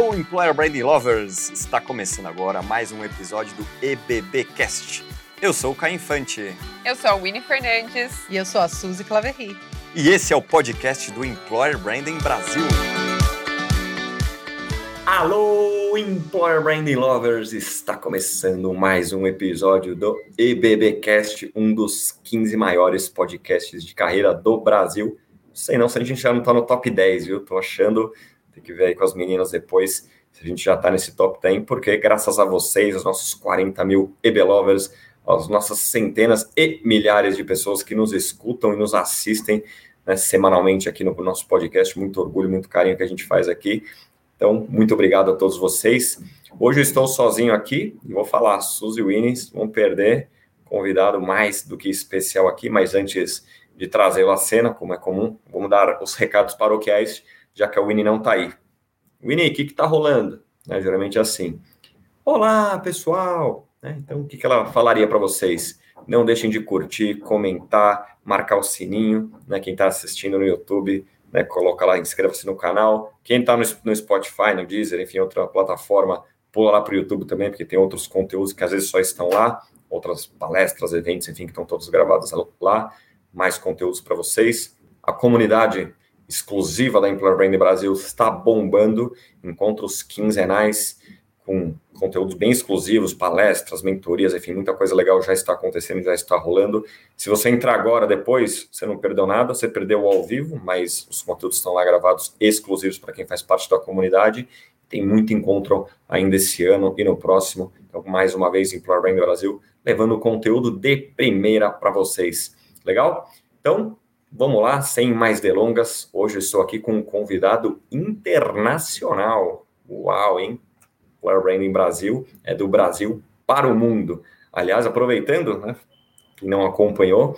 Alô, Employer Branding Lovers! Está começando agora mais um episódio do EBBcast. Eu sou o Caio Infante. Eu sou a Winnie Fernandes. E eu sou a Suzy Claverry. E esse é o podcast do Employer Branding Brasil. Alô, Employer Branding Lovers! Está começando mais um episódio do EBBcast, um dos 15 maiores podcasts de carreira do Brasil. Sei não se a gente já não está no top 10, viu? Tô achando tem que ver aí com as meninas depois se a gente já está nesse top 10, porque graças a vocês, os nossos 40 mil EB-Lovers, as nossas centenas e milhares de pessoas que nos escutam e nos assistem né, semanalmente aqui no nosso podcast, muito orgulho, muito carinho que a gente faz aqui. Então, muito obrigado a todos vocês. Hoje eu estou sozinho aqui e vou falar, Suzy Winnings, vão perder convidado mais do que especial aqui, mas antes de trazê-lo à cena, como é comum, vamos dar os recados paroquiais já que a Winnie não está aí. Winnie, o que está rolando? Né, geralmente é assim. Olá, pessoal! Né, então, o que, que ela falaria para vocês? Não deixem de curtir, comentar, marcar o sininho. Né, quem está assistindo no YouTube, né, coloca lá, inscreva-se no canal. Quem está no, no Spotify, no Deezer, enfim, outra plataforma, pula lá para o YouTube também, porque tem outros conteúdos que às vezes só estão lá, outras palestras, eventos, enfim, que estão todos gravados lá. Mais conteúdos para vocês. A comunidade exclusiva da Employer Brand Brasil está bombando, encontros quinzenais com conteúdos bem exclusivos, palestras, mentorias, enfim, muita coisa legal já está acontecendo, já está rolando. Se você entrar agora, depois, você não perdeu nada, você perdeu ao vivo, mas os conteúdos estão lá gravados exclusivos para quem faz parte da comunidade. Tem muito encontro ainda esse ano e no próximo. Então, mais uma vez, Employer Brand Brasil, levando conteúdo de primeira para vocês. Legal? Então, Vamos lá, sem mais delongas. Hoje estou aqui com um convidado internacional. Uau, hein? Player Branding Brasil é do Brasil para o mundo. Aliás, aproveitando, né, quem não acompanhou,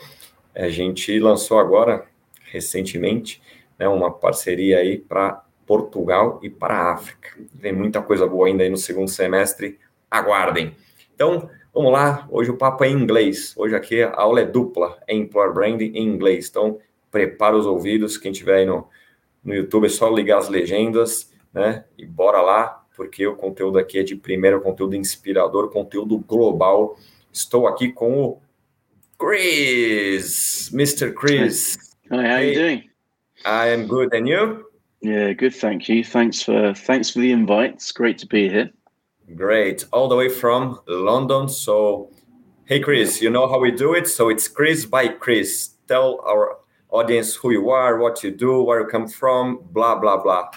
a gente lançou agora, recentemente, né, uma parceria aí para Portugal e para a África. Tem muita coisa boa ainda aí no segundo semestre. Aguardem. Então, Vamos lá, hoje o papo é em inglês. Hoje aqui a aula é dupla, é Employer Branding em inglês. Então, prepara os ouvidos, quem tiver aí no, no YouTube é só ligar as legendas, né? E bora lá, porque o conteúdo aqui é de primeiro, conteúdo inspirador, conteúdo global. Estou aqui com o Chris, Mr. Chris. Hi, how hey, you doing? I am good, and you? Yeah, good, thank you. Thanks for thanks for the invite. It's great to be here. Great. All the way from London. So, hey, Chris, you know how we do it? So, it's Chris by Chris. Tell our audience who you are, what you do, where you come from, blah, blah, blah.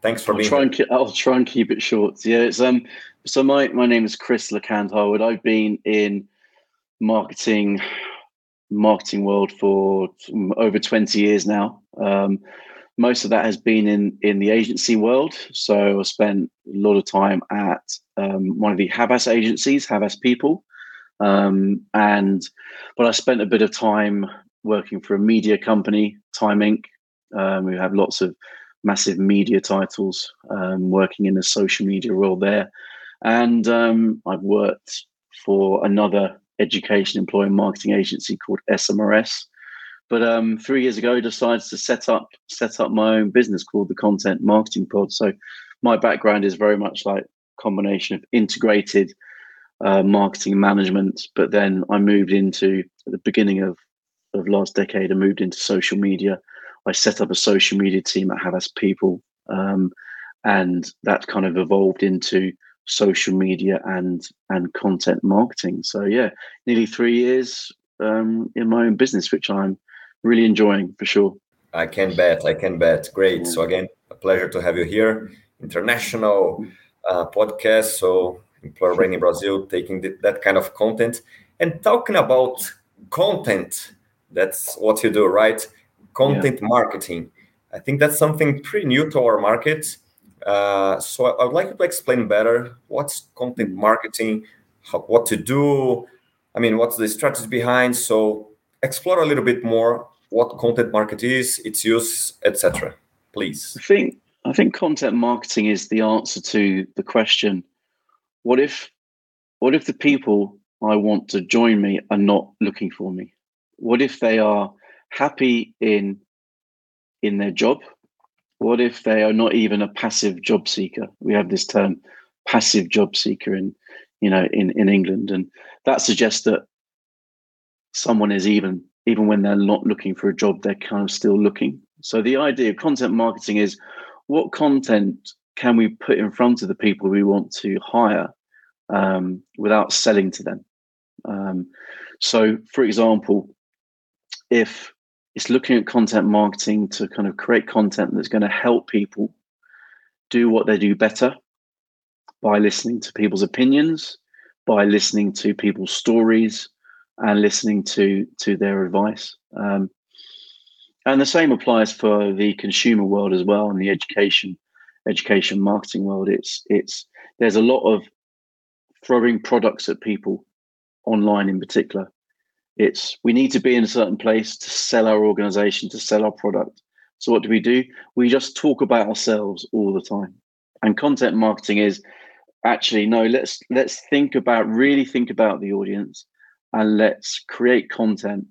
Thanks for I'll being try here. And I'll try and keep it short. Yeah, it's um. So my my name is Chris LeCant Harwood. I've been in marketing, marketing world for over twenty years now. Um, most of that has been in in the agency world. So I spent a lot of time at um, one of the Havas agencies, Havas People, um, and but I spent a bit of time working for a media company, Time Inc. Um, we have lots of massive media titles, um, working in the social media world there, and um, I've worked for another education employee marketing agency called SMRS but um, three years ago, I decided to set up set up my own business called the Content Marketing Pod. So my background is very much like combination of integrated uh, marketing management. But then I moved into at the beginning of of last decade. I moved into social media. I set up a social media team at Havas People, um, and that kind of evolved into social media and and content marketing. So yeah, nearly three years um, in my own business, which I'm really enjoying for sure. I can bet. I can bet. Great. So again, a pleasure to have you here. International uh, podcast. So Employer Branding Brazil taking the, that kind of content and talking about content. That's what you do, right? Content yeah. marketing. I think that's something pretty new to our market. Uh, so I would like you to explain better what's content marketing, how, what to do. I mean, what's the strategy behind? So explore a little bit more what content market is, its use, etc. Please. I think I think content marketing is the answer to the question: What if, what if the people I want to join me are not looking for me? What if they are happy in in their job? What if they are not even a passive job seeker? We have this term passive job seeker in you know in, in England. And that suggests that someone is even even when they're not looking for a job, they're kind of still looking. So the idea of content marketing is what content can we put in front of the people we want to hire um, without selling to them? Um, so, for example, if it's looking at content marketing to kind of create content that's going to help people do what they do better by listening to people's opinions, by listening to people's stories, and listening to to their advice. Um, and the same applies for the consumer world as well, and the education education marketing world. It's it's there's a lot of throwing products at people online in particular. It's we need to be in a certain place to sell our organization, to sell our product. So what do we do? We just talk about ourselves all the time. And content marketing is actually no, let's let's think about really think about the audience and let's create content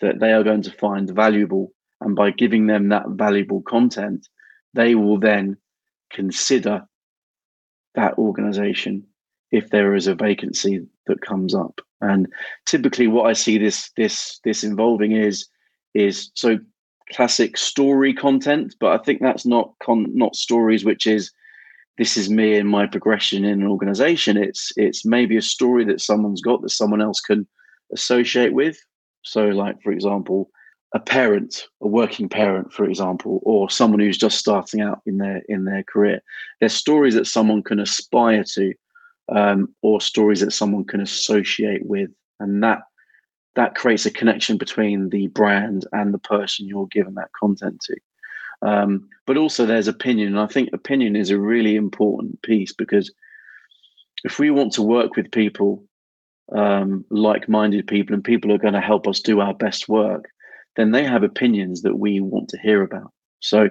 that they are going to find valuable. And by giving them that valuable content, they will then consider that organization if there is a vacancy that comes up. And typically what I see this this this involving is is so classic story content, but I think that's not con not stories which is this is me and my progression in an organization. It's it's maybe a story that someone's got that someone else can associate with. So, like for example, a parent, a working parent, for example, or someone who's just starting out in their in their career. They're stories that someone can aspire to, um, or stories that someone can associate with, and that that creates a connection between the brand and the person you're giving that content to. Um, but also there's opinion. And I think opinion is a really important piece because if we want to work with people, um, like minded people, and people are going to help us do our best work, then they have opinions that we want to hear about. So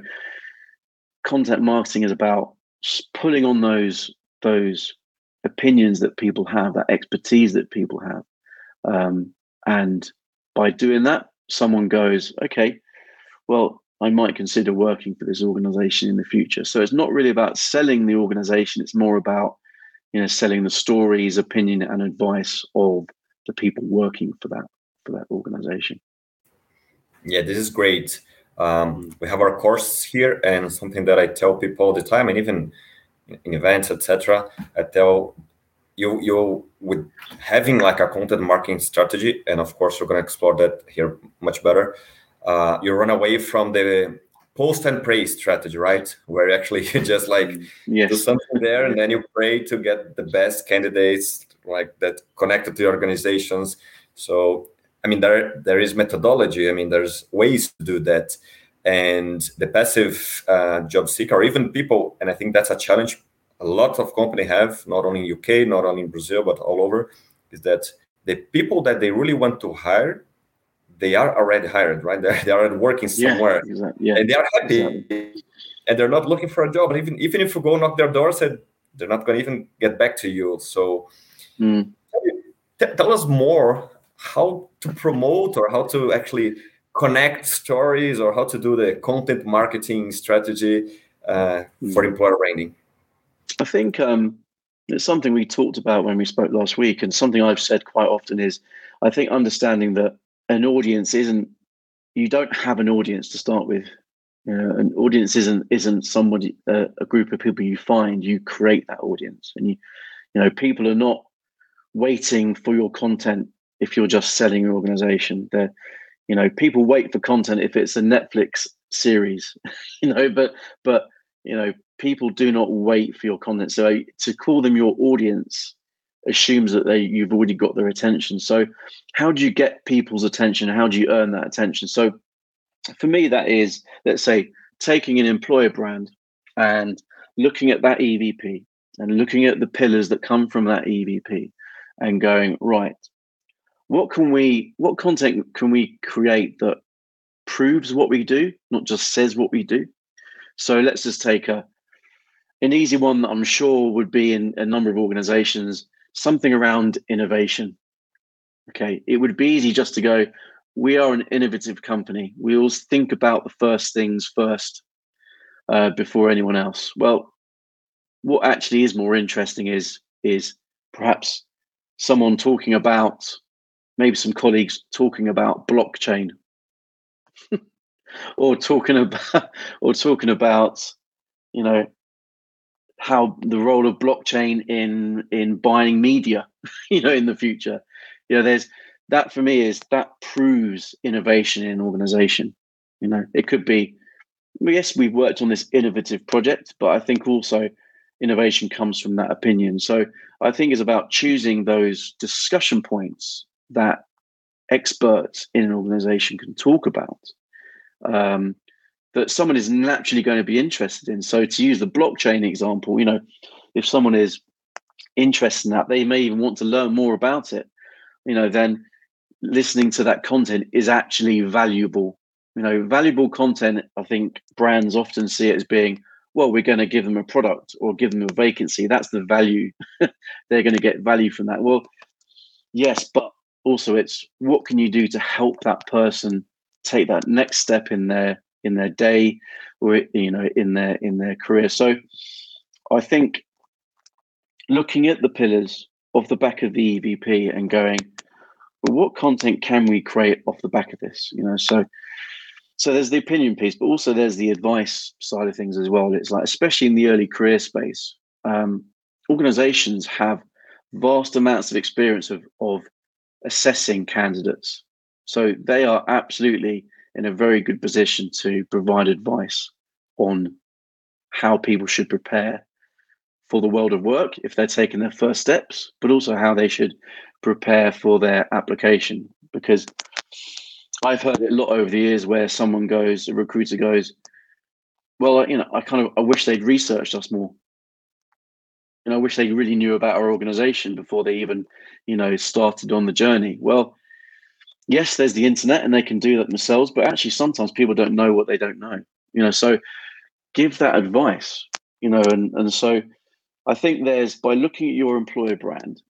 content marketing is about pulling on those those opinions that people have, that expertise that people have. Um, and by doing that, someone goes, okay, well, I might consider working for this organization in the future. So it's not really about selling the organization. It's more about, you know, selling the stories, opinion, and advice of the people working for that for that organization. Yeah, this is great. Um, we have our course here, and something that I tell people all the time, and even in events, etc. I tell you, you with having like a content marketing strategy, and of course, we're going to explore that here much better uh, you run away from the post and pray strategy, right? Where actually you just like yes. do something there and then you pray to get the best candidates like that connected to organizations. So I mean there there is methodology. I mean there's ways to do that. And the passive uh, job seeker, or even people, and I think that's a challenge a lot of company have, not only in UK, not only in Brazil, but all over, is that the people that they really want to hire they are already hired, right? They're, they are working somewhere, yeah, exactly. yeah, and they are happy, exactly. and they're not looking for a job. And even even if you go knock their door, said they're not going to even get back to you. So, mm. tell, tell us more how to promote or how to actually connect stories or how to do the content marketing strategy uh, mm. for employer branding. I think um, it's something we talked about when we spoke last week, and something I've said quite often is I think understanding that an audience isn't you don't have an audience to start with. You know, an audience isn't isn't somebody uh, a group of people you find you create that audience. And you you know people are not waiting for your content if you're just selling your organization. They're you know people wait for content if it's a netflix series you know but but you know people do not wait for your content. So to call them your audience assumes that they you've already got their attention. So how do you get people's attention? How do you earn that attention? So for me, that is, let's say, taking an employer brand and looking at that EVP and looking at the pillars that come from that EVP and going, right, what can we what content can we create that proves what we do, not just says what we do? So let's just take a an easy one that I'm sure would be in a number of organizations something around innovation. Okay, it would be easy just to go, we are an innovative company. We always think about the first things first. uh, before anyone else. Well, what actually is more interesting is is perhaps someone talking about maybe some colleagues talking about blockchain or talking about or talking about you know how the role of blockchain in in buying media you know in the future. You know there's that for me is that proves innovation in an organization. You know it could be yes we've worked on this innovative project but i think also innovation comes from that opinion. So i think it's about choosing those discussion points that experts in an organization can talk about. Um, that someone is naturally going to be interested in. So to use the blockchain example, you know, if someone is interested in that, they may even want to learn more about it. You know, then listening to that content is actually valuable. You know, valuable content, I think brands often see it as being, well, we're going to give them a product or give them a vacancy. That's the value. They're going to get value from that. Well, yes, but also it's what can you do to help that person take that next step in their in their day or you know in their in their career. So i think looking at the pillars off the back of the evp and going well, what content can we create off the back of this? You know so so there's the opinion piece but also there's the advice side of things as well. It's like especially in the early career space um, organizations have vast amounts of experience of of assessing candidates. So they are absolutely in a very good position to provide advice on how people should prepare for the world of work if they're taking their first steps, but also how they should prepare for their application. Because I've heard it a lot over the years where someone goes, a recruiter goes, well, you know, I kind of I wish they'd researched us more. And I wish they really knew about our organization before they even, you know, started on the journey. Well, yes, there's the internet and they can do that themselves, but actually sometimes people don't know what they don't know. You know, so give that advice, you know, and and so I think there's by looking at your employer brand,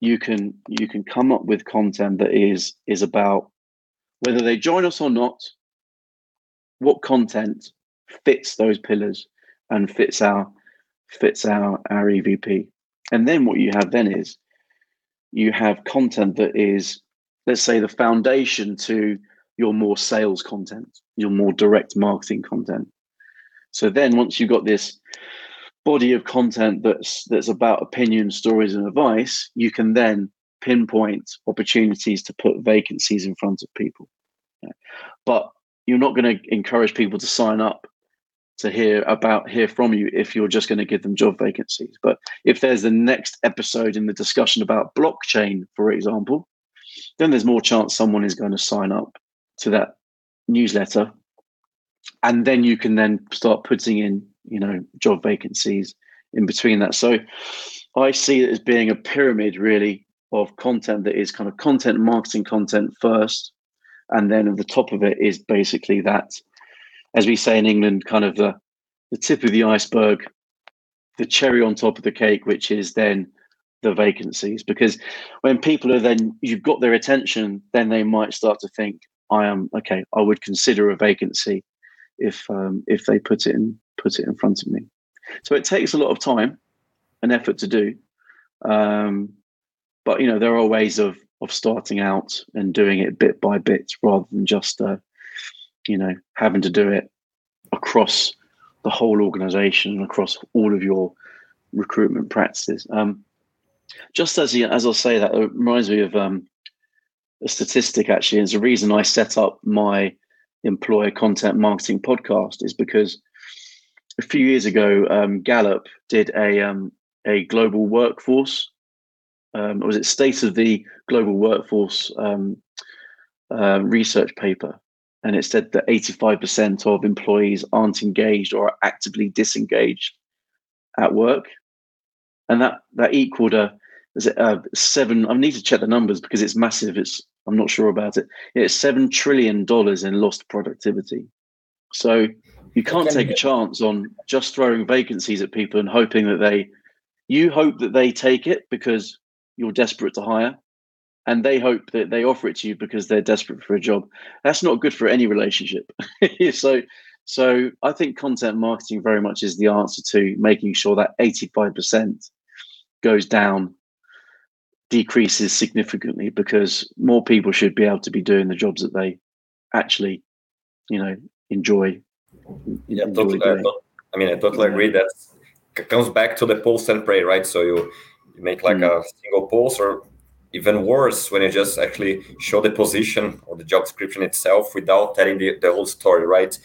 you can you can come up with content that is is about whether they join us or not, what content fits those pillars and fits our fits our our EVP. And then what you have then is you have content that is let's say the foundation to your more sales content, your more direct marketing content. So then once you've got this body of content that's that's about opinion, stories, and advice, you can then pinpoint opportunities to put vacancies in front of people. But you're not going to encourage people to sign up to hear about hear from you if you're just going to give them job vacancies. But if there's the next episode in the discussion about blockchain, for example, then there's more chance someone is going to sign up to that newsletter. And then you can then start putting in you know job vacancies in between that. So i see it as being a pyramid really of content that is kind of content marketing content first and then at the top of it is basically that as we say in england kind of the the tip of the iceberg the cherry on top of the cake which is then the vacancies because when people are then you've got their attention then they might start to think i am okay i would consider a vacancy if um, if they put it in put it in front of me. So it takes a lot of time and effort to do um, but you know there are ways of of starting out and doing it bit by bit rather than just uh, you know having to do it across the whole organization and across all of your recruitment practices. Um, just as as I'll say that, it reminds me of um, a statistic. Actually, it's the reason I set up my employer content marketing podcast is because a few years ago, um, Gallup did a um, a global workforce. Um, was it state of the global workforce uh, research paper, and it said that eighty five percent of employees aren't engaged or are actively disengaged at work, and that that equaled a is it uh, seven? I need to check the numbers because it's massive. It's I'm not sure about it. It's seven trillion dollars in lost productivity. So you can't take a chance on just throwing vacancies at people and hoping that they. You hope that they take it because you're desperate to hire, and they hope that they offer it to you because they're desperate for a job. That's not good for any relationship. so So I think content marketing very much is the answer to making sure that 85% goes down, decreases significantly because more people should be able to be doing the jobs that they actually, you know, enjoy. Yeah, enjoy totally. I, I, mean, I totally agree. That comes back to the post and pray, right? So you, you make like mm. a single post or even worse when you just actually show the position or the job description itself without telling the, the whole story, right?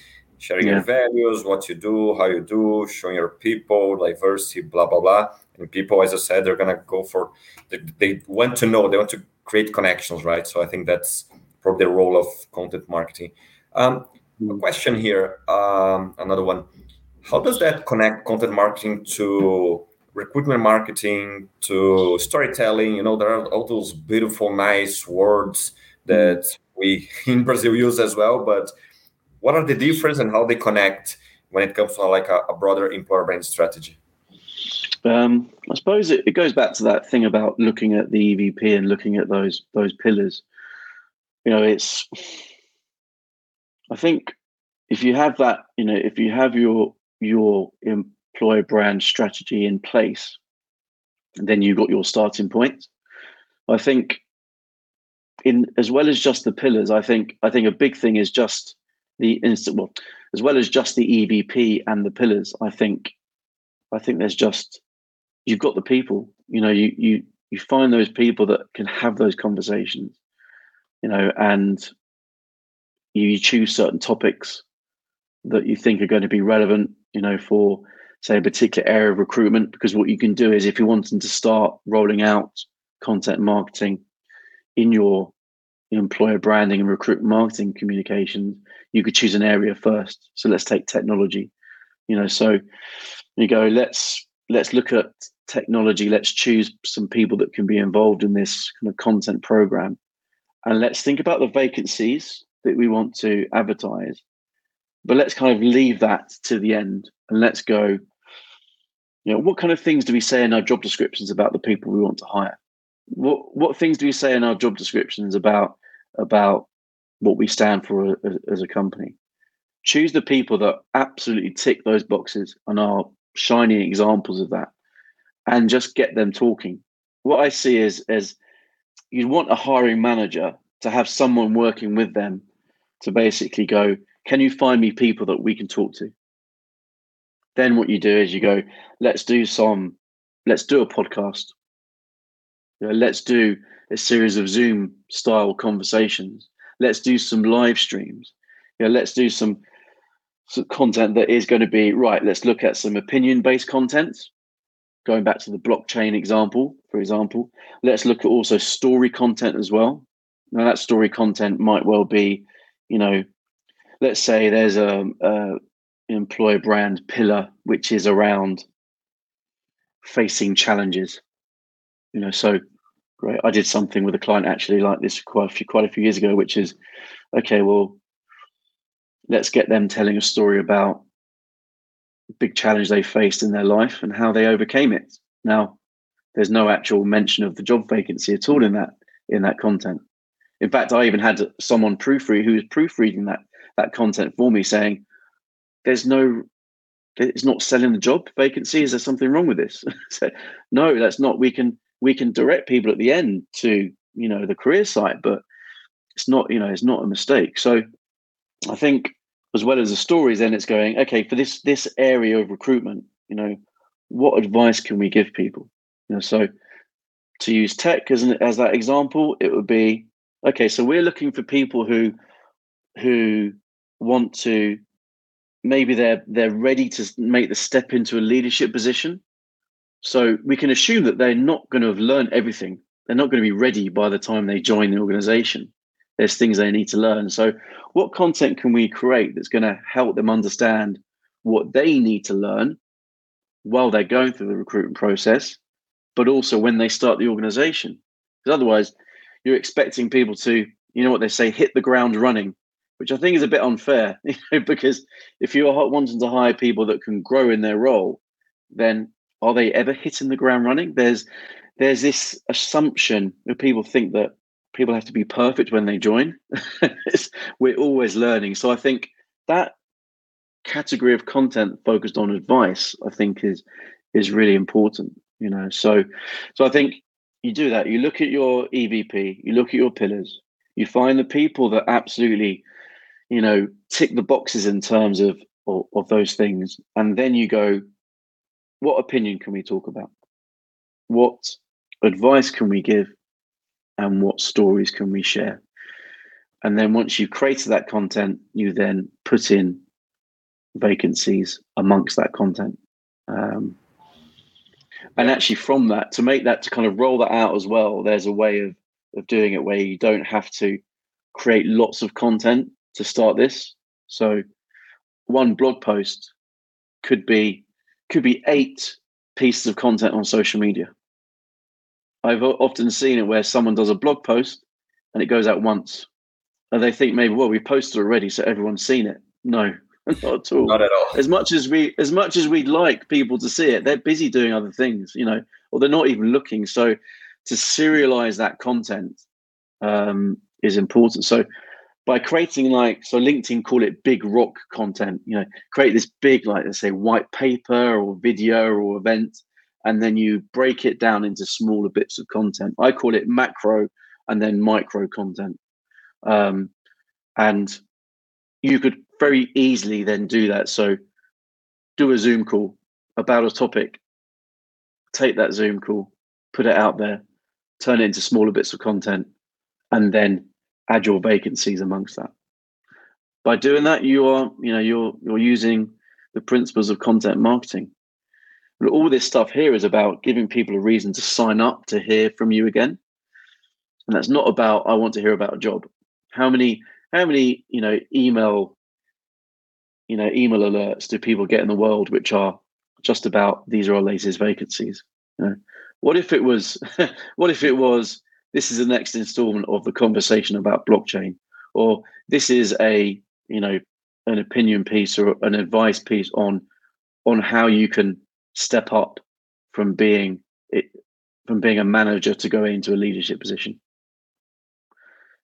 Sharing yeah. your values, what you do, how you do, showing your people, diversity, blah blah blah. And people, as I said, they're gonna go for they, they want to know, they want to create connections, right? So I think that's probably the role of content marketing. Um, a mm-hmm. question here, um, another one. How does that connect content marketing to recruitment marketing, to storytelling? You know, there are all those beautiful, nice words that we in Brazil use as well, but what are the difference and how they connect when it comes to like a, a broader employer brand strategy? Um, I suppose it, it, goes back to that thing about looking at the EVP and looking at those those pillars. You know, it's. I think if you have that, you know, if you have your your employer brand strategy in place, then you've got your starting point. I think in as well as just the pillars, I think I think a big thing is just the instant well as well as just the evp and the pillars i think i think there's just you've got the people you know you you you find those people that can have those conversations you know and you choose certain topics that you think are going to be relevant you know for say a particular area of recruitment because what you can do is if you're wanting to start rolling out content marketing in your employer branding and recruitment marketing communications you could choose an area first. So let's take technology. You know, so you go, let's let's look at technology. Let's choose some people that can be involved in this kind of content program, and let's think about the vacancies that we want to advertise. But let's kind of leave that to the end, and let's go. You know, what kind of things do we say in our job descriptions about the people we want to hire? What what things do we say in our job descriptions about about what we stand for as, as a company. Choose the people that absolutely tick those boxes and are shining examples of that, and just get them talking. What I see is is you'd want a hiring manager to have someone working with them to basically go, can you find me people that we can talk to? Then what you do is you go, let's do some, let's do a podcast. You know, let's do a series of Zoom style conversations let's do some live streams. You know let's do some, some content that is going to be right let's look at some opinion based content. Going back to the blockchain example for example let's look at also story content as well. Now that story content might well be you know let's say there's a, a employer brand pillar which is around facing challenges. You know so Right. I did something with a client actually like this quite a few quite a few years ago, which is okay, well, let's get them telling a story about a big challenge they faced in their life and how they overcame it. Now, there's no actual mention of the job vacancy at all in that in that content. In fact, I even had someone proofread who was proofreading that that content for me, saying, "There's no, it's not selling the job vacancy. Is there something wrong with this?" no, that's not. We can we can direct people at the end to you know the career site but it's not you know it's not a mistake. So i think as well as the stories then it's going okay for this this area of recruitment you know what advice can we give people? You know so to use tech as an, as that example it would be okay so we're looking for people who who want to maybe they're they're ready to make the step into a leadership position so we can assume that they're not going to have learned everything. They're not going to be ready by the time they join the organization. There's things they need to learn. So, what content can we create that's going to help them understand what they need to learn while they're going through the recruitment process, but also when they start the organization? Because otherwise, you're expecting people to, you know what they say, hit the ground running, which I think is a bit unfair. because if you're wanting to hire people that can grow in their role, then are they ever hitting the ground running? There's there's this assumption that people think that people have to be perfect when they join. we're always learning. So I think that category of content focused on advice, I think is is really important. You know, so so I think you do that. You look at your EVP, you look at your pillars, you find the people that absolutely, you know, tick the boxes in terms of of, of those things, and then you go, what opinion can we talk about? What advice can we give? And what stories can we share? And then once you've created that content, you then put in vacancies amongst that content. Um, and actually, from that, to make that to kind of roll that out as well, there's a way of of doing it where you don't have to create lots of content to start this. So, one blog post could be could be eight pieces of content on social media. I've often seen it where someone does a blog post and it goes out once, and they think maybe, well, we posted already, so everyone's seen it. No, not at all. Not at all. As much as we, as much as we'd like people to see it, they're busy doing other things, you know, or they're not even looking. So, to serialize that content um, is important. So, by creating like so linkedin call it big rock content you know create this big like let's say white paper or video or event and then you break it down into smaller bits of content i call it macro and then micro content um, and you could very easily then do that. So do a Zoom call about a topic, take that Zoom call, put it out there, turn it into smaller bits of content, and then add your vacancies amongst that. By doing that, you are, you know, you're you're using the principles of content marketing. All this stuff here is about giving people a reason to sign up to hear from you again. And that's not about I want to hear about a job. How many how many you know email you know email alerts do people get in the world which are just about these are our latest vacancies? You know, what if it was what if it was this is the next installment of the conversation about blockchain or this is a you know an opinion piece or an advice piece on on how you can step up from being it from being a manager to go into a leadership position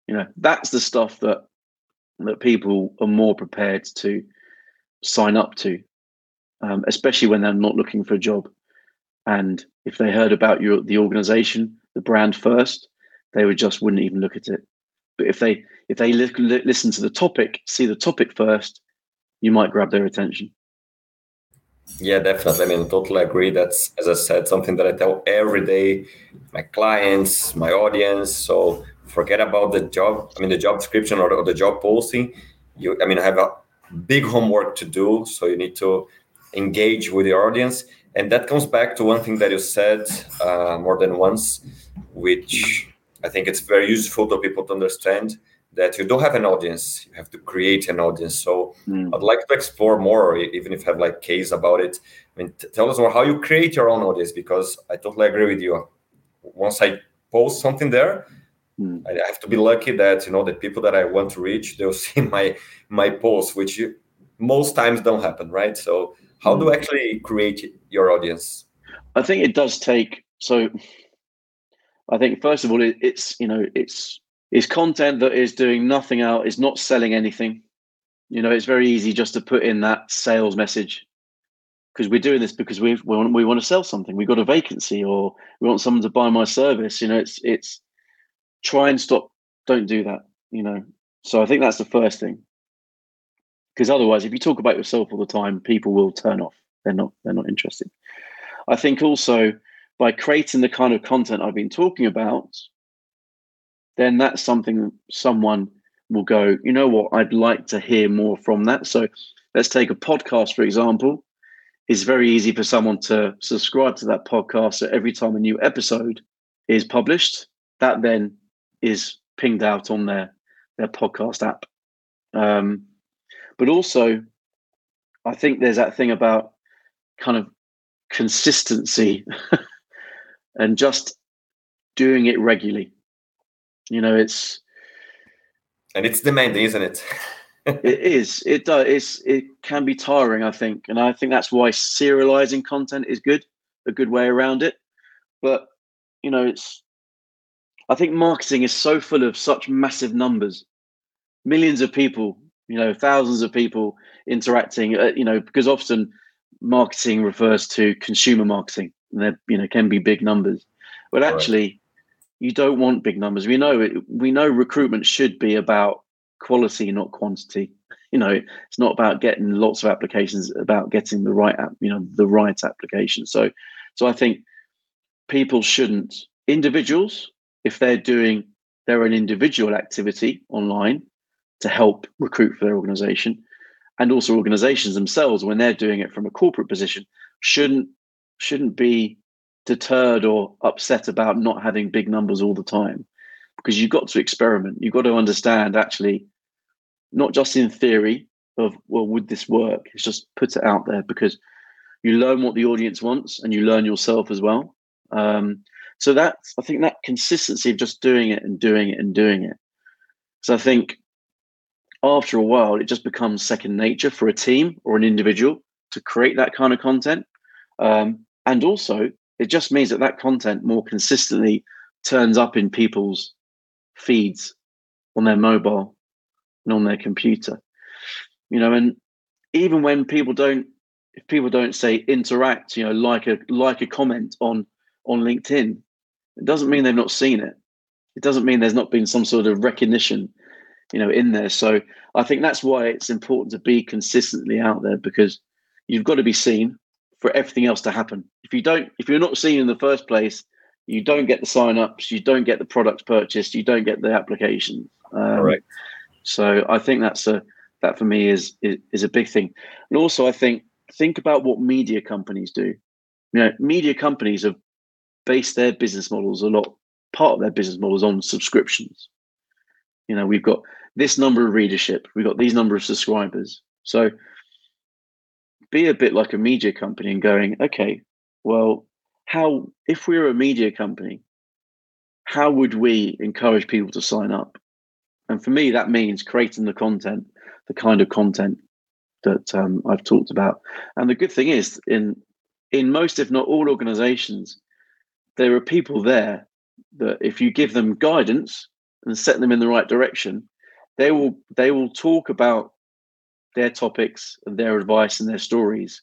you know that's the stuff that that people are more prepared to sign up to, um, especially when they're not looking for a job. And if they heard about your the organization, the brand first, they would just wouldn't even look at it. But if they if they li- li- listen to the topic, see the topic first, you might grab their attention. Yeah, definitely. I mean, totally agree. That's, as I said, something that I tell every day, my clients, my audience. So forget about the job. I mean, the job description or, or the job posting. You, I mean, I have a big homework to do. So you need to engage with the audience, and that comes back to one thing that you said uh, more than once, which I think it's very useful to people to understand that you don't have an audience you have to create an audience so mm. i'd like to explore more even if you have like case about it i mean t- tell us more how you create your own audience because i totally agree with you once i post something there Mm. I have to be lucky that you know the people that I want to reach they'll see my my post which you, most times don't happen, right? So how mm. do you actually create your audience? I think it does take so. I think first of all, it, it's you know it's it's content that is doing nothing out, is not selling anything. You know, it's very easy just to put in that sales message because we're doing this because we we want, we want to sell something. We've got a vacancy, or we want someone to buy my service. You know, it's it's try and stop don't do that you know so i think that's the first thing because otherwise if you talk about yourself all the time people will turn off they're not they're not interested i think also by creating the kind of content i've been talking about then that's something someone will go you know what? I'd like to hear more from that. So let's take a podcast for example. It's very easy for someone to subscribe to that podcast so every time a new episode is published that then is pinged out on their their podcast app. Um, but also, I think there's that thing about kind of consistency and just doing it regularly. You know, it's and it's demanding, isn't it? it is. It does. It's it can be tiring, I think, and I think that's why serializing content is good, a good way around it. But you know, it's I think marketing is so full of such massive numbers, millions of people You know, thousands of people interacting. Uh, you know, because often marketing refers to consumer marketing, there you know can be big numbers, but actually. Right. You don't want big numbers. We know it, we know recruitment should be about quality, not quantity. You know, it's not about getting lots of applications, about getting the right app, you know, the right application. So, so I think people shouldn't individuals if they're doing their own individual activity online to help recruit for their organization and also organizations themselves when they're doing it from a corporate position shouldn't shouldn't be deterred or upset about not having big numbers all the time. Because you've got to experiment. You've got to understand actually not just in theory of well would this work? It's just put it out there because you learn what the audience wants and you learn yourself as well. Um, so that's i think that consistency of just doing it and doing it and doing it. So i think after a while it just becomes second nature for a team or an individual to create that kind of content. Um, and also it just means that that content more consistently turns up in people's feeds on their mobile and on their computer. You know and even when people don't if people don't say interact you know like a like a comment on on linkedin it doesn't mean they've not seen it. It doesn't mean there's not been some sort of recognition you know in there. So i think that's why it's important to be consistently out there because you've got to be seen for everything else to happen if you don't if you're not seen in the first place you don't get the sign-ups you don't get the products purchased you don't get the applications um, right so I think that's a that for me is, is is a big thing. And also I think think about what media companies do. You know, media companies have based their business models a lot part of their business models on subscriptions. You know, we've got this number of readership, we've got these number of subscribers. So be a bit like a media company and going, okay, well, how if we we're a media company, how would we encourage people to sign up? And for me, that means creating the content, the kind of content that um, I've talked about. And the good thing is, in in most, if not all, organizations, there are people there that if you give them guidance and set them in the right direction, they will they will talk about their topics and their advice and their stories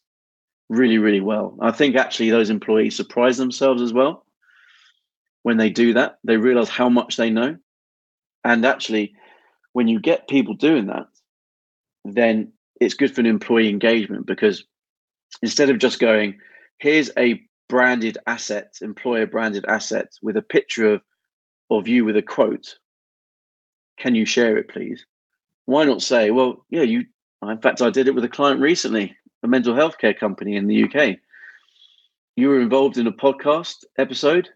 really, really well. I think actually those employees surprise themselves as well when they do that. They realize how much they know and actually, when you get people doing that, then it's good for an employee engagement because instead of just going, here's a branded asset, employer branded asset with a picture of, of you with a quote, can you share it, please? Why not say, well, yeah, you, in fact, I did it with a client recently, a mental health care company in the UK. You were involved in a podcast episode.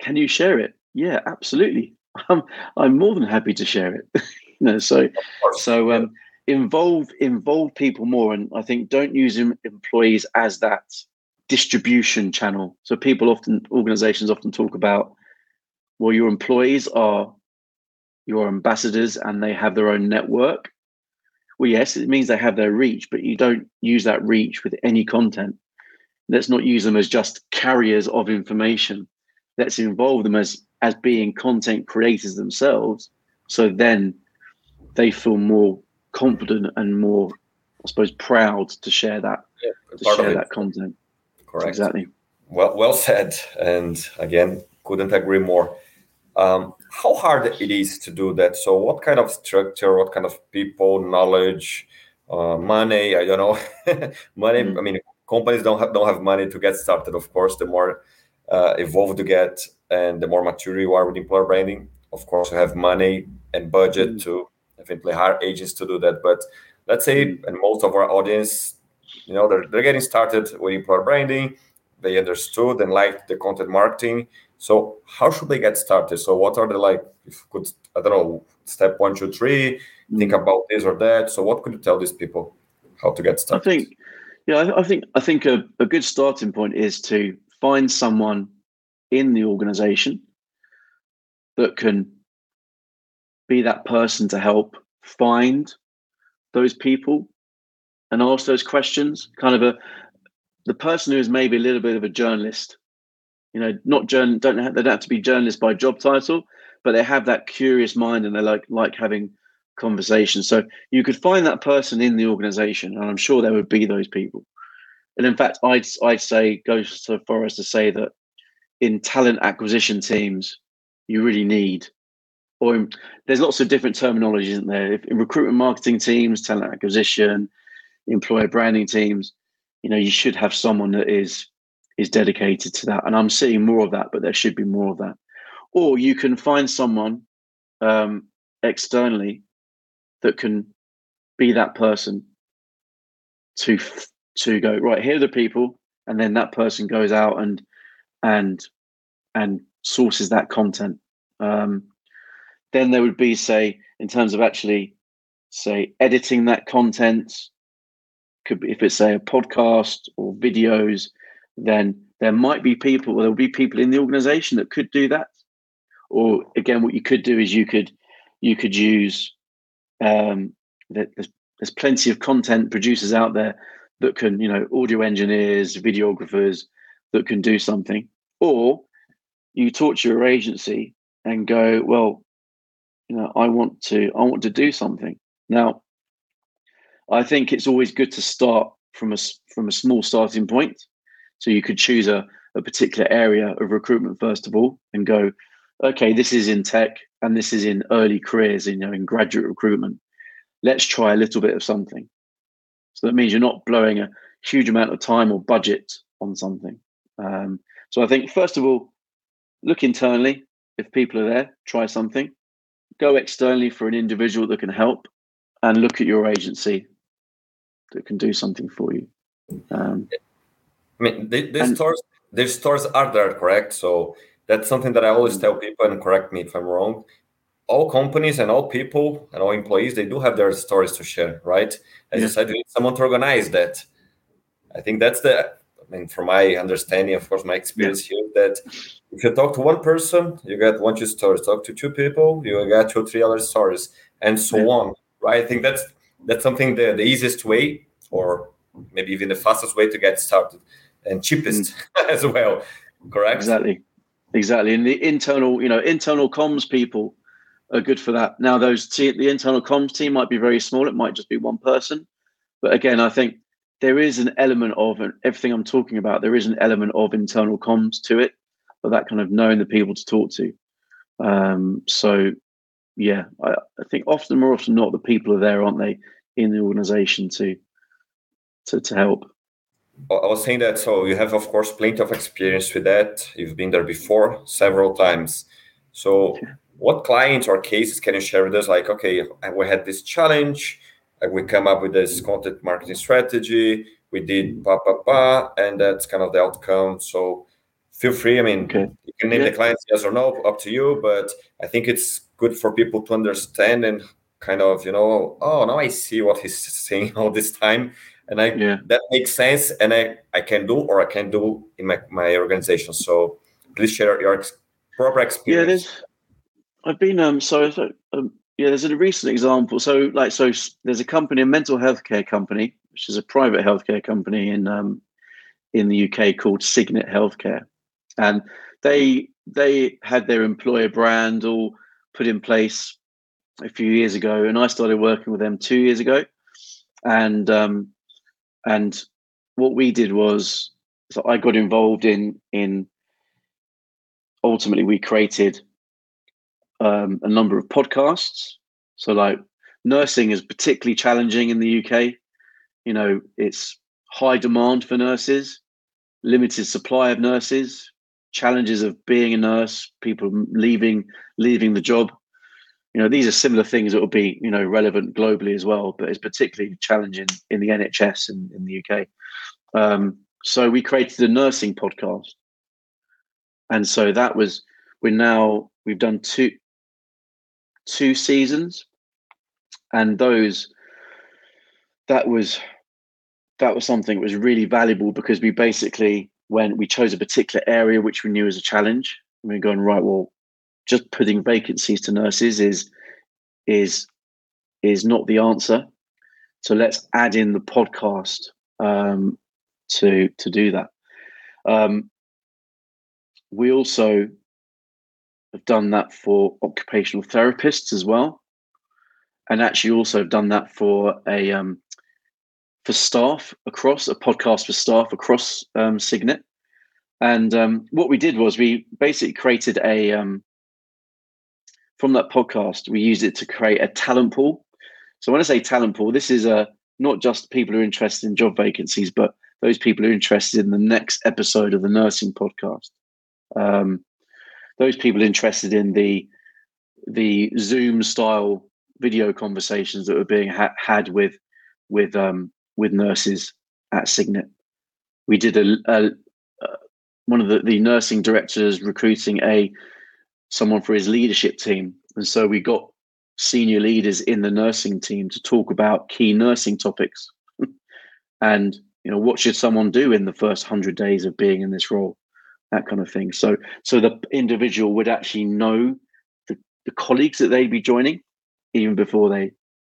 Can you share it? Yeah, absolutely. I'm I'm more than happy to share it. you know, so so um, involve involve people more, and I think don't use employees as that distribution channel. So people often organizations often talk about well, your employees are your ambassadors and they have their own network. Well, yes, it means they have their reach, but you don't use that reach with any content. Let's not use them as just carriers of information. Let's involve them as as being content creators themselves. So then they feel more confident and more, I suppose, proud to share that yeah, to share that content. Correct. Exactly. Well, well said. And again, couldn't agree more. Um, how hard it is to do that? So, what kind of structure? What kind of people, knowledge, uh, money? I don't know. money. Mm. I mean, companies don't have don't have money to get started. Of course, the more uh, evolved you get, and the more mature you are with employer branding, of course, you have money and budget mm. to eventually hire agents to do that. But let's say, mm. and most of our audience, you know, they're, they're getting started with employer branding. They understood and liked the content marketing. So how should they get started? So what are the like, if you could, I don't know, step one, two, three, mm. think about this or that. So what could you tell these people how to get started? I think, yeah, I think, I think a, a good starting point is to find someone in the organization that can be that person to help find those people and ask those questions kind of a the person who is maybe a little bit of a journalist you know not journal don't have, they don't have to be journalists by job title but they have that curious mind and they like like having conversations. So you could find that person in the organization, and I'm sure there would be those people. And in fact, I'd I'd say go so far as to say that in talent acquisition teams, you really need, or in, there's lots of different terminologies, isn't there? If, in recruitment marketing teams, talent acquisition, employer branding teams, you know, you should have someone that is is dedicated to that. And I'm seeing more of that, but there should be more of that. Or you can find someone um, externally that can be that person to to go right here are the people and then that person goes out and and and sources that content um, then there would be say in terms of actually say editing that content could be if it's say a podcast or videos then there might be people or there will be people in the organization that could do that or again what you could do is you could you could use um, there's, there's plenty of content producers out there that can, you know, audio engineers, videographers that can do something. Or you talk to your agency and go, well, you know, I want to, I want to do something. Now, I think it's always good to start from a from a small starting point. So you could choose a, a particular area of recruitment first of all and go, okay, this is in tech and this is in early careers, you know, in graduate recruitment. Let's try a little bit of something. So that means you're not blowing a huge amount of time or budget on something. Um, so I think first of all, look internally. If people are there, try something. Go externally for an individual that can help, and look at your agency that can do something for you. Um, I mean, these stores, these stores are there, correct? So that's something that I always mm. tell people, and correct me if I'm wrong. All companies and all people and all employees, they do have their stories to share, right? As yeah. you said, you need someone to organize that. I think that's the, I mean, from my understanding, of course, my experience yeah. here, that if you talk to one person, you get one, two stories. Talk to two people, you get two, three other stories, and so yeah. on, right? I think that's that's something the, the easiest way, or maybe even the fastest way to get started, and cheapest mm. as well. Correct? Exactly. Exactly, and the internal, you know, internal comms people are good for that. Now, those te- the internal comms team might be very small; it might just be one person. But again, I think there is an element of and everything I'm talking about. There is an element of internal comms to it, but that kind of knowing the people to talk to. Um, so, yeah, I, I think often, more often not, the people are there, aren't they, in the organisation to to to help. I was saying that so you have of course plenty of experience with that. You've been there before several times. So what clients or cases can you share with us? Like, okay, we had this challenge, we come up with this content marketing strategy, we did pa pa pa, and that's kind of the outcome. So feel free. I mean, okay. you can name yeah. the clients yes or no, up to you. But I think it's good for people to understand and kind of, you know, oh, now I see what he's saying all this time and I yeah. that makes sense, and I I can do or I can do in my my organization. So please share your ex- proper experience. Yeah, there's. I've been um so, so um, yeah. There's a recent example. So like so, there's a company, a mental health care company, which is a private healthcare company in um in the UK called Cygnet Healthcare, and they they had their employer brand all put in place a few years ago, and I started working with them two years ago, and um, and what we did was, so I got involved in in. Ultimately, we created um, a number of podcasts. So, like nursing is particularly challenging in the UK. You know, it's high demand for nurses, limited supply of nurses, challenges of being a nurse, people leaving leaving the job you know, these are similar things that will be, you know, relevant globally as well, but it's particularly challenging in the NHS in, in the UK. Um, so we created a nursing podcast. And so that was, we're now, we've done two, two seasons and those, that was, that was something that was really valuable because we basically, when we chose a particular area which we knew was a challenge, we are going, right, well, just putting vacancies to nurses is is is not the answer. So let's add in the podcast um, to to do that. Um, we also have done that for occupational therapists as well, and actually also done that for a um, for staff across a podcast for staff across um, Cygnet. And um, what we did was we basically created a um, from that podcast. We used it to create a talent pool. So when I say talent pool, this is a uh, not just people who are interested in job vacancies, but those people who are interested in the next episode of the nursing podcast. Um, those people interested in the the Zoom style video conversations that were being ha- had with with um, with nurses at Cygnet. We did a, a, a one of the, the nursing directors recruiting a someone for his leadership team, and so we got senior leaders in the nursing team to talk about key nursing topics and you know what should someone do in the first 100 days of being in this role that kind of thing so so the individual would actually know the, the colleagues that they'd be joining even before they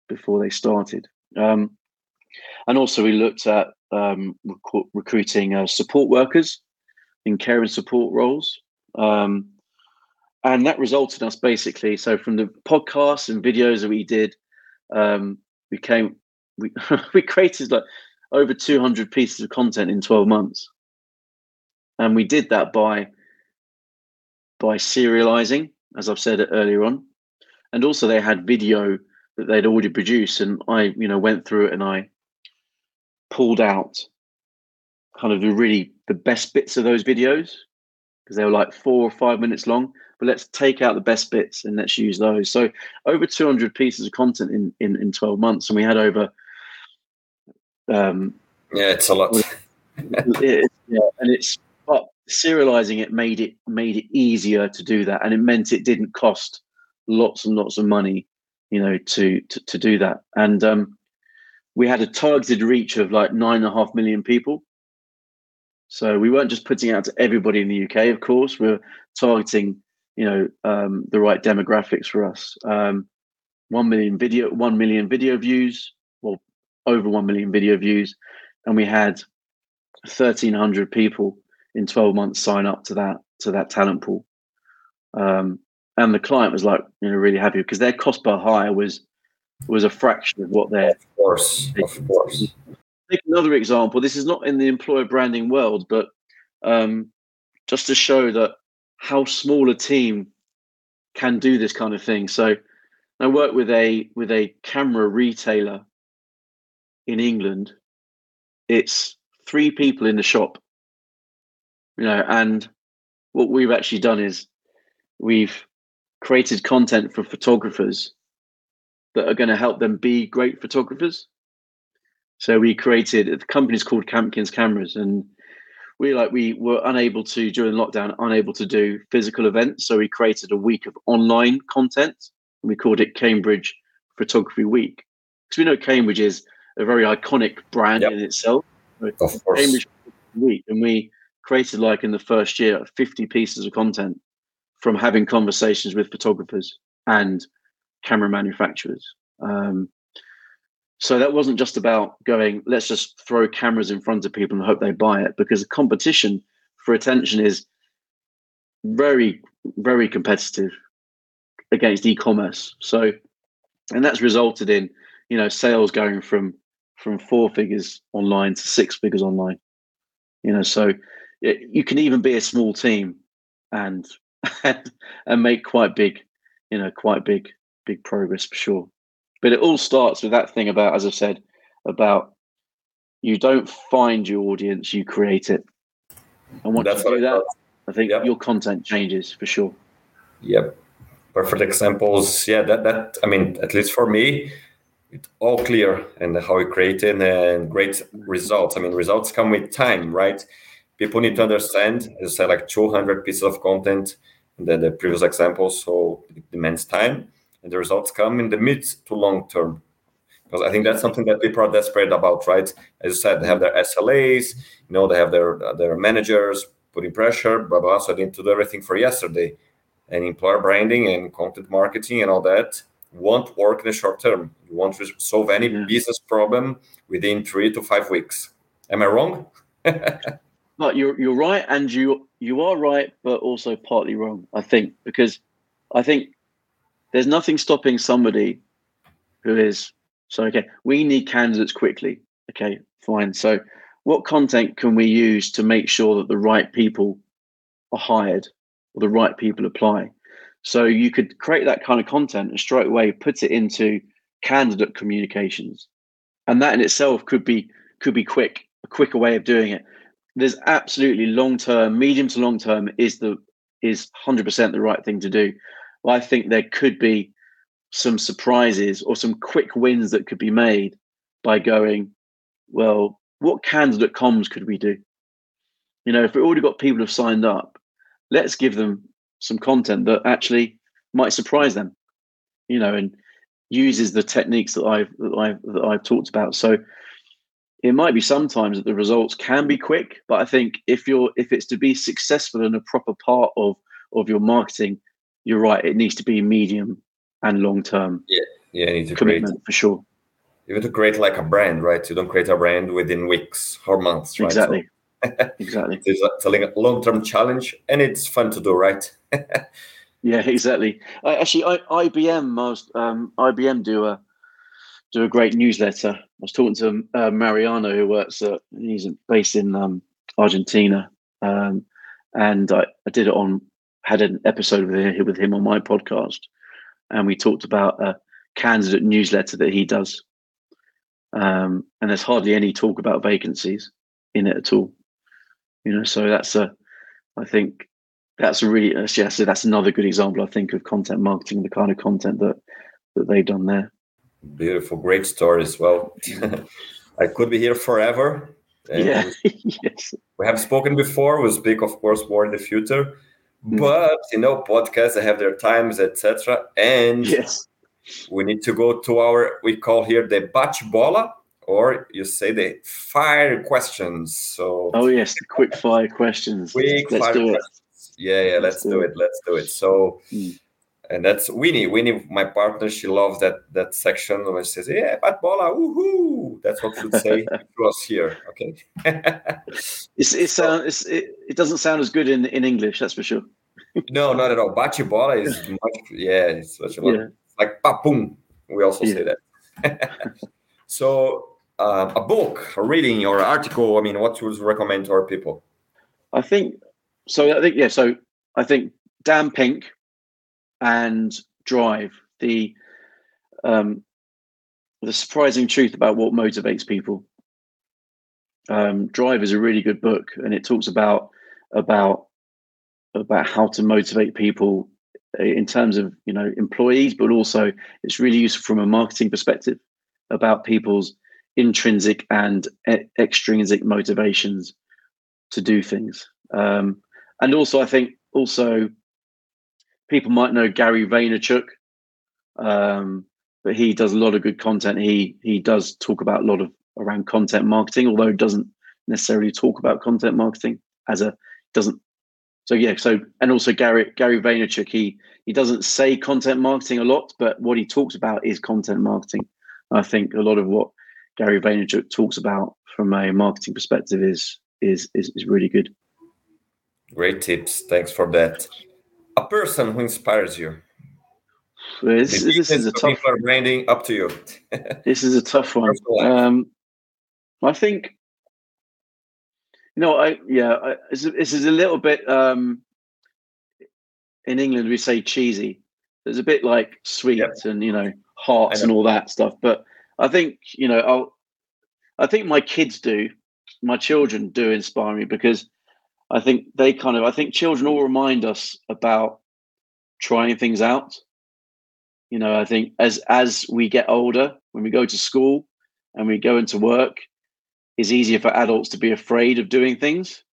before they started. Um, and also, we looked at um, rec- recruiting uh, support workers in care and support roles. Um, and that resulted in us basically. So, from the podcasts and videos that we did, um, we came, we, we created like over 200 pieces of content in 12 months. And we did that by by serializing, as I've said earlier on, and also they had video that they'd already produced and i you know went through it and i pulled out kind of the really the best bits of those videos because they were like four or five minutes long but let's take out the best bits and let's use those so over 200 pieces of content in in, in 12 months and we had over um yeah it's a lot it, yeah, and it's but serializing it made it made it easier to do that and it meant it didn't cost lots and lots of money, you know, to to, to do that. And um, we had a targeted reach of like nine and a half million people. So we weren't just putting out to everybody in the UK. Of course, we are targeting, you know, um, the right demographics for us. Um, one million video, one million video views, well, over one million video views, and we had thirteen hundred people in twelve months sign up to that to that talent pool. Um, and the client was like, you know, really happy because their cost per hire was was a fraction of what their. Of course, of course. Take another example. This is not in the employer branding world, but um, just to show that how small a team can do this kind of thing. So, I work with a with a camera retailer in England. It's three people in the shop, you know, and what we've actually done is we've created content for photographers that are going to help them be great photographers. So we created the company's called Campkins Cameras, and we like we were unable to during lockdown, unable to do physical events. So we created a week of online content, and we called it Cambridge Photography Week. Because we know Cambridge is a very iconic brand yep. in itself. Of course. Cambridge Week, and we created like in the first year 50 pieces of content from having conversations with photographers and camera manufacturers. Um, so that wasn't just about going, let's just throw cameras in front of people and hope they buy it, because the competition for attention is very, very competitive against e-commerce. So, and that's resulted in, you know, sales going from from four figures online to six figures online. You know, so it, you can even be a small team and and, make quite big, you know, quite big, big progress for sure. But it all starts with that thing about, as I said, about you don't find your audience, you create it. And once That's you do that, I think yep. your content changes for sure. Yep. Perfect examples. Yeah, that that I mean, at least for me, it's all clear and how we create it and great results. I mean, results come with time, right? People need to understand, as I said, like 200 pieces of content than the previous examples. So it demands time, and the results come in the mid to long term. Because I think that's something that people are desperate about, right? As you said, they have their SLAs, you know, they have their their managers putting pressure, blah blah. So they need to do everything for yesterday, and employer branding and content marketing and all that won't work in the short term. You won't solve any business problem within three to five weeks. Am I wrong? no, you're you're right, and you you are right, but also partly wrong. I think because I think there's nothing stopping somebody who is so okay. We need candidates quickly. Okay, fine. So, what content can we use to make sure that the right people are hired or the right people apply? So you could create that kind of content and straight away put it into candidate communications, and that in itself could be could be quick, a quicker way of doing it. There's absolutely long term, medium to long term is the is 100% the right thing to do. I think there could be some surprises or some quick wins that could be made by going, well, what candidate comms could we do? You know, if we've already got people who've signed up, let's give them some content that actually might surprise them, you know, and uses the techniques that I've that I've that I've talked about. So it might be sometimes that the results can be quick, but I think if you're if it's to be successful and a proper part of of your marketing, you're right. It needs to be medium and long term. Yeah, yeah, you need to commitment create, for sure. You need to create like a brand, right? You don't create a brand within weeks or months, right? Exactly. So, exactly. It's a, long term challenge, and it's fun to do, right? yeah, exactly. I, actually, I, IBM, most um, IBM do a do a great newsletter. I was talking to uh, Mariano, who works at he's based in um, Argentina, um, and I, I, did it on had an episode with him, with him on my podcast, and we talked about a candidate newsletter that he does. Um, and there's hardly any talk about vacancies in it at all. You know, so that's a, I think that's a really, yeah, so that's another good example, I think, of content marketing, the kind of content that that they've done there. Beautiful, great story as well. I could be here forever. yeah, yes. We have spoken before. We'll speak, of course, more in the future. Mm. But you know, podcasts they have their times, etc. And yes, we need to go to our we call here the batch bola or you say the fire questions. So oh yes, the quick fire questions. Quick let's fire do questions. It. Yeah, yeah, let's, let's do, do it. it. Let's do it. So. Mm and that's Winnie. Winnie, my partner, she loves that that section when she says, "Yeah, bad bola, woohoo!" That's what we would say to us here. Okay. it's it sound it's, it, it doesn't sound as good in in English, that's for sure. no, not at all. Bachi bola is much yeah, it's such a lot. Yeah. like papum. We also yeah. say that. so uh, a book, a reading, or article. I mean, what would you recommend to our people? I think so. I think yeah. So I think Dan Pink and drive. The um, the surprising truth about what motivates people. Um, drive is a really good book and it talks about about about how to motivate people in terms of you know employees but also it's really useful from a marketing perspective about people's intrinsic and e- extrinsic motivations to do things. Um, and also i think also people might know Gary Vaynerchuk, um, but he does a lot of good content. He he does talk about a lot of around content marketing, although doesn't necessarily talk about content marketing as a doesn't. So yeah, so and also Gary Gary Vaynerchuk, he he doesn't say content marketing a lot, but what he talks about is content marketing. I think a lot of what Gary Vaynerchuk talks about from a marketing perspective is is is, is really good. Great tips. Thanks for that a person who inspires you. This, this is a tough branding. Up to you. this is a tough one. Um, I think, you know, I yeah, I, this, is a little bit. Um, in England, we say cheesy. It's a bit like sweet and you know hearts know. and all that stuff. But I think you know, I'll. I think my kids do. My children do inspire me because I think they kind of I think children all remind us about trying things out. You know, I think as as we get older, when we go to school and we go into work, it's easier for adults to be afraid of doing things.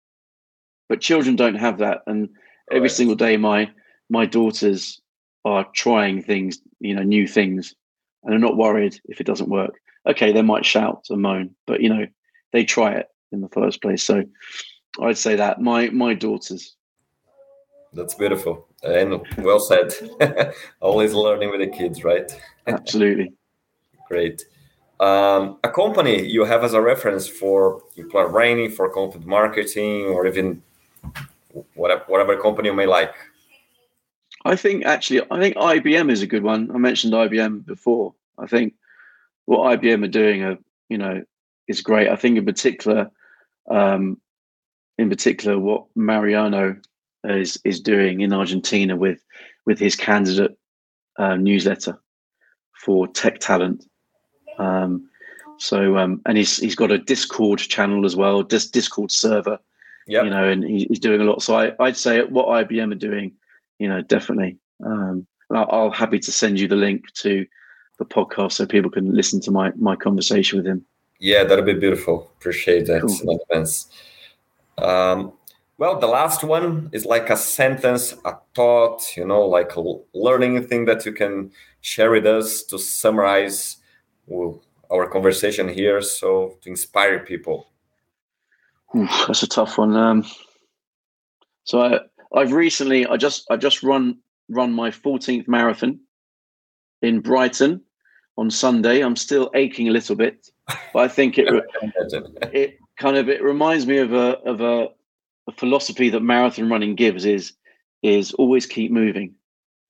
But children don't have that. And every right. single day my my daughters are trying things, you know, new things, and are not worried if it doesn't work. Okay, they might shout and moan, but you know, they try it in the first place. So I'd say that my my daughters. That's beautiful and well said. Always learning with the kids, right? Absolutely. Great. Um, a company you have as a reference for employer branding, for content marketing, or even whatever, whatever company you may like. I think actually, I think IBM is a good one. I mentioned IBM before. I think what IBM are doing, are, you know, is great. I think in particular, um, in particular, what Mariano is is doing in Argentina with with his candidate uh, newsletter for tech talent. Um, so um, and he's he's got a Discord channel as well, this Discord server. Yep. You know, and he, he's doing a lot. So I, I'd say what IBM are doing, you know, definitely. Um, I'll, I'll happy to send you the link to the podcast so people can listen to my my conversation with him. Yeah, that'd be beautiful. Appreciate that cool. in advance. Um, well, the last one is like a sentence, a thought, you know, like a learning thing that you can share with us to summarize our conversation here, so to inspire people. that's a tough one. Um, so I, I've recently, I just, I just run run my 14th marathon in Brighton on Sunday. I'm still aching a little bit, but I think it it kind of it reminds me of a of a, a, philosophy that marathon running gives is is always keep moving.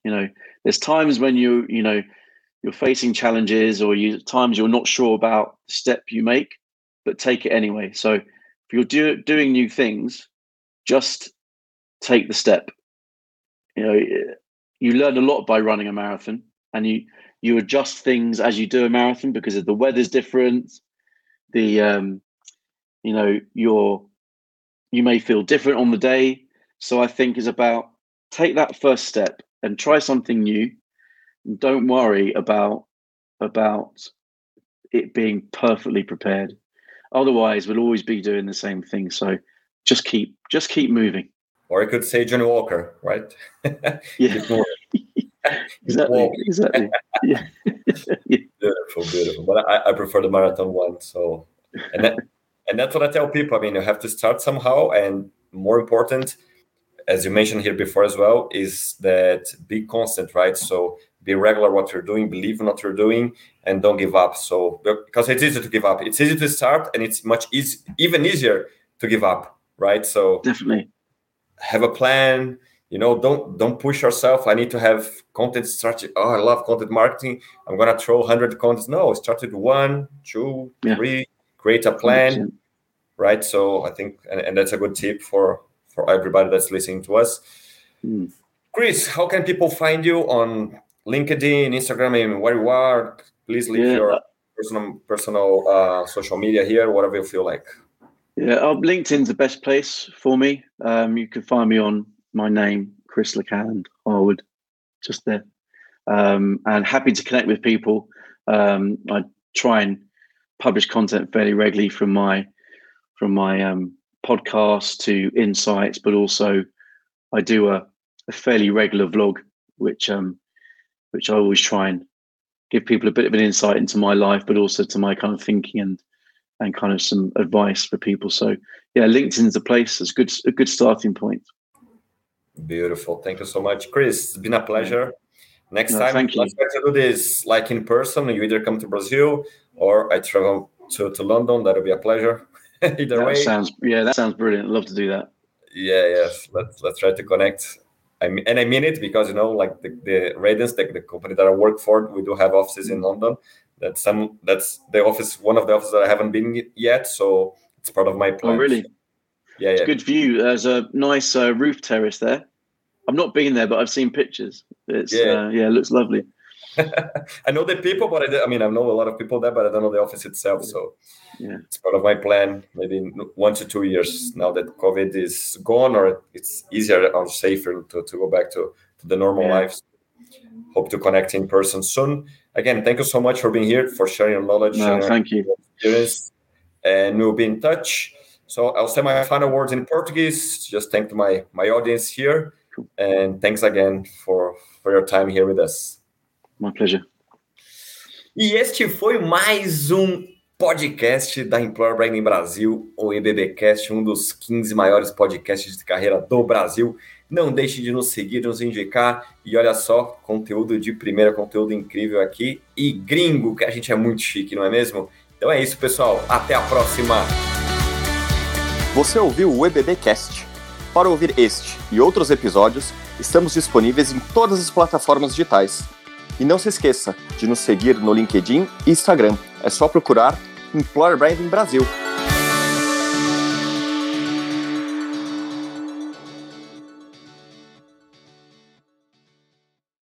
You know, there's times when you you know you're facing challenges or you times you're not sure about the step you make, but take it anyway. So if you're do, doing new things, just take the step. You know, you learn a lot by running a marathon, and you you adjust things as you do a marathon because of the weather's different. The um, you know, you're you may feel different on the day. So I think is about take that first step and try something new. And don't worry about about it being perfectly prepared. Otherwise, we'll always be doing the same thing. So just keep just keep moving. Or I could say Johnnie Walker, right? yeah. exactly. exactly. yeah. Beautiful, beautiful. But I, I prefer the marathon one. So and that, and that's what I tell people. I mean, you have to start somehow, and more important, as you mentioned here before as well, is that be constant, right? So be regular what you're doing, believe in what you're doing, and don't give up. So because it's easy to give up, it's easy to start, and it's much easy, even easier to give up, right? So definitely have a plan you know don't don't push yourself i need to have content strategy oh i love content marketing i'm gonna throw 100 contents no start with one two yeah. three create a plan 100%. Right so i think and, and, that's a good tip for for everybody that's listening to us mm. chris how can people find you on linkedin instagram and where you are please leave yeah. your personal personal uh, social media here whatever you feel like yeah, uh, LinkedIn's the best place for me. Um, you can find me on my name, Chris LeCand Harwood, just there. Um, and happy to connect with people. Um, I try and publish content fairly regularly from my from my um, podcast to insights, but also I do a, a fairly regular vlog, which um, which I always try and give people a bit of an insight into my life, but also to my kind of thinking and and kind of some advice for people. So yeah, LinkedIn's a place. It's good a good starting point. Beautiful. Thank you so much, Chris. It's been a pleasure. Next no, time, let's try to do this like in person. You either come to Brazil or I travel to, to London. That'll be a pleasure. either that way. Sounds yeah, that sounds brilliant. Love to do that. Yeah, yes. Let's let's try to connect. I mean, and I mean it because you know, like the, the Radiance, the, the company that I work for, we do have offices in London. That's some that's the office, one of the offices that I haven't been yet. So it's part of my plan. Oh, really? Yeah, yeah. good view. There's a nice uh, roof terrace there. I've not been there, but I've seen pictures. It's yeah, uh, yeah it looks lovely. I know the people, but I, I, mean, I know a lot of people there, but I don't know the office itself. So yeah, it's part of my plan. Maybe one to two years now that COVID is gone, or it's easier or safer to, to go back to, to the normal yeah. lives. Hope to connect in person soon. Again, thank you so much for being here, for sharing your knowledge. No, thank you. Experience, and we'll be in touch. So I'll say my final words in Portuguese. Just thank my my audience here, and thanks again for for your time here with us. My pleasure. E este foi mais um podcast da Employer Branding Brasil, ou EBBcast, um dos 15 maiores podcasts de carreira do Brasil. Não deixe de nos seguir, nos indicar. E olha só, conteúdo de primeira, conteúdo incrível aqui. E gringo, que a gente é muito chique, não é mesmo? Então é isso, pessoal. Até a próxima. Você ouviu o EBBcast? Para ouvir este e outros episódios, estamos disponíveis em todas as plataformas digitais E não se esqueça de nos seguir no LinkedIn e Instagram. É só procurar Employer Branding Brasil.